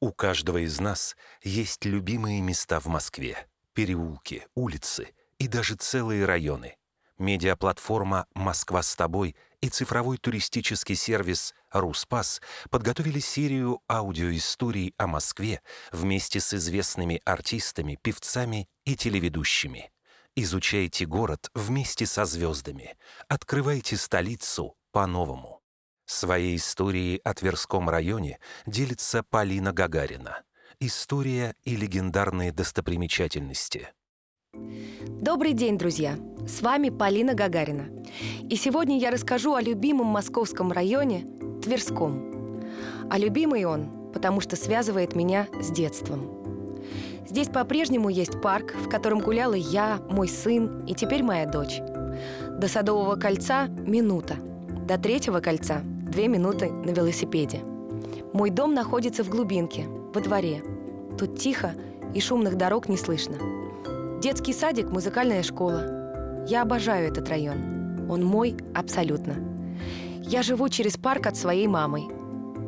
У каждого из нас есть любимые места в Москве. Переулки, улицы и даже целые районы. Медиаплатформа «Москва с тобой» и цифровой туристический сервис «Руспас» подготовили серию аудиоисторий о Москве вместе с известными артистами, певцами и телеведущими. Изучайте город вместе со звездами. Открывайте столицу по-новому. Своей историей о Тверском районе делится Полина Гагарина. История и легендарные достопримечательности. Добрый день, друзья! С вами Полина Гагарина. И сегодня я расскажу о любимом московском районе Тверском. А любимый он, потому что связывает меня с детством. Здесь по-прежнему есть парк, в котором гуляла я, мой сын и теперь моя дочь. До Садового кольца – минута. До Третьего кольца две минуты на велосипеде. Мой дом находится в глубинке, во дворе. Тут тихо и шумных дорог не слышно. Детский садик, музыкальная школа. Я обожаю этот район. Он мой абсолютно. Я живу через парк от своей мамы,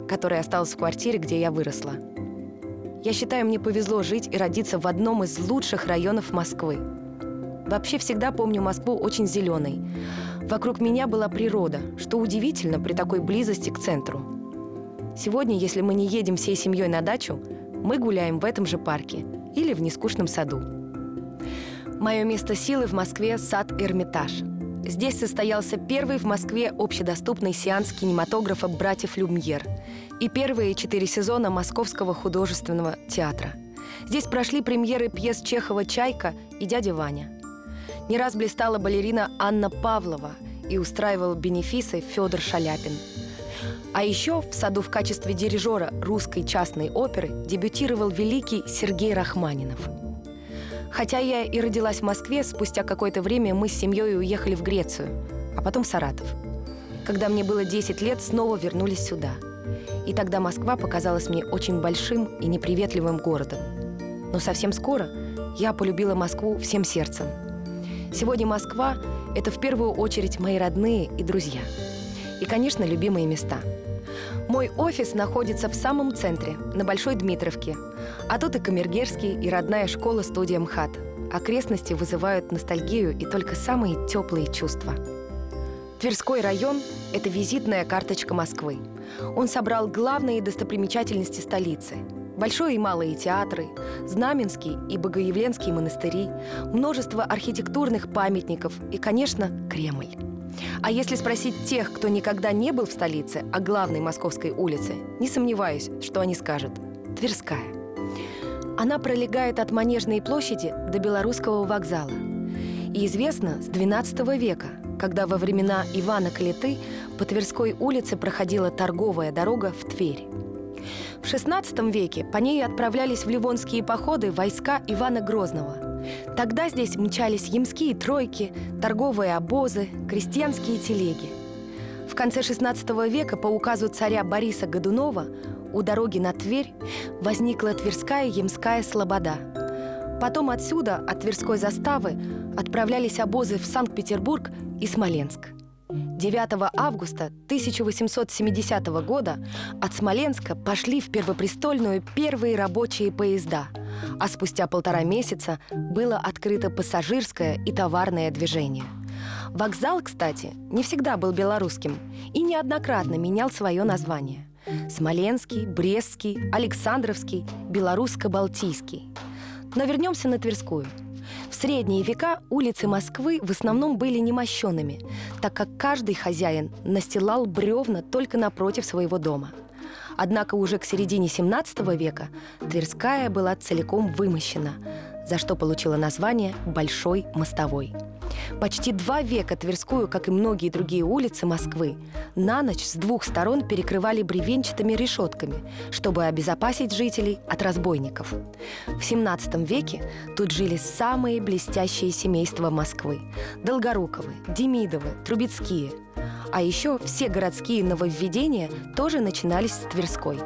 которая осталась в квартире, где я выросла. Я считаю, мне повезло жить и родиться в одном из лучших районов Москвы. Вообще всегда помню Москву очень зеленой. Вокруг меня была природа, что удивительно при такой близости к центру. Сегодня, если мы не едем всей семьей на дачу, мы гуляем в этом же парке или в нескучном саду. Мое место силы в Москве – сад «Эрмитаж». Здесь состоялся первый в Москве общедоступный сеанс кинематографа «Братьев Люмьер» и первые четыре сезона Московского художественного театра. Здесь прошли премьеры пьес Чехова «Чайка» и «Дядя Ваня». Не раз блистала балерина Анна Павлова и устраивал бенефисы Федор Шаляпин. А еще в саду в качестве дирижера русской частной оперы дебютировал великий Сергей Рахманинов. Хотя я и родилась в Москве, спустя какое-то время мы с семьей уехали в Грецию, а потом в Саратов. Когда мне было 10 лет, снова вернулись сюда. И тогда Москва показалась мне очень большим и неприветливым городом. Но совсем скоро я полюбила Москву всем сердцем – Сегодня Москва – это в первую очередь мои родные и друзья. И, конечно, любимые места. Мой офис находится в самом центре, на Большой Дмитровке. А тут и Камергерский, и родная школа-студия МХАТ. Окрестности вызывают ностальгию и только самые теплые чувства. Тверской район – это визитная карточка Москвы. Он собрал главные достопримечательности столицы – Большой и малые театры, Знаменский и Богоявленский монастыри, множество архитектурных памятников и, конечно, Кремль. А если спросить тех, кто никогда не был в столице, о главной московской улице, не сомневаюсь, что они скажут – Тверская. Она пролегает от Манежной площади до Белорусского вокзала. И известна с XII века, когда во времена Ивана Калиты по Тверской улице проходила торговая дорога в Тверь. В XVI веке по ней отправлялись в ливонские походы войска Ивана Грозного. Тогда здесь мчались ямские тройки, торговые обозы, крестьянские телеги. В конце XVI века по указу царя Бориса Годунова у дороги на Тверь возникла Тверская Ямская Слобода. Потом отсюда, от Тверской заставы, отправлялись обозы в Санкт-Петербург и Смоленск – 9 августа 1870 года от Смоленска пошли в Первопрестольную первые рабочие поезда, а спустя полтора месяца было открыто пассажирское и товарное движение. Вокзал, кстати, не всегда был белорусским и неоднократно менял свое название. Смоленский, Брестский, Александровский, Белорусско-Балтийский. Но вернемся на Тверскую – средние века улицы Москвы в основном были немощенными, так как каждый хозяин настилал бревна только напротив своего дома. Однако уже к середине 17 века Тверская была целиком вымощена, за что получила название «Большой мостовой». Почти два века Тверскую, как и многие другие улицы Москвы, на ночь с двух сторон перекрывали бревенчатыми решетками, чтобы обезопасить жителей от разбойников. В XVII веке тут жили самые блестящие семейства Москвы – Долгоруковы, Демидовы, Трубецкие – а еще все городские нововведения тоже начинались с Тверской.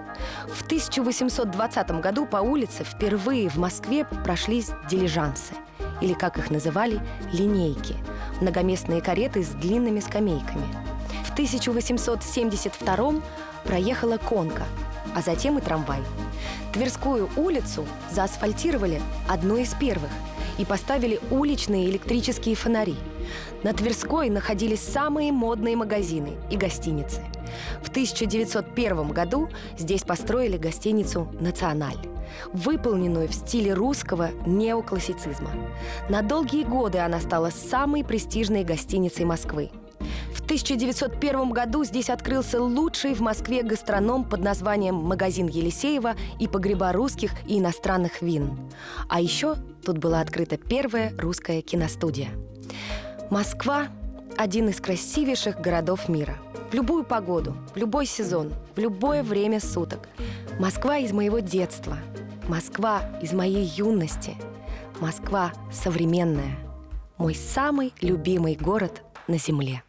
В 1820 году по улице впервые в Москве прошлись дилижансы – или, как их называли, линейки – многоместные кареты с длинными скамейками. В 1872 проехала конка, а затем и трамвай. Тверскую улицу заасфальтировали одной из первых и поставили уличные электрические фонари. На Тверской находились самые модные магазины и гостиницы. В 1901 году здесь построили гостиницу «Националь» выполненную в стиле русского неоклассицизма. На долгие годы она стала самой престижной гостиницей Москвы. В 1901 году здесь открылся лучший в Москве гастроном под названием «Магазин Елисеева» и погреба русских и иностранных вин. А еще тут была открыта первая русская киностудия. Москва – один из красивейших городов мира. В любую погоду, в любой сезон, в любое время суток. Москва из моего детства. Москва из моей юности. Москва современная. Мой самый любимый город на Земле.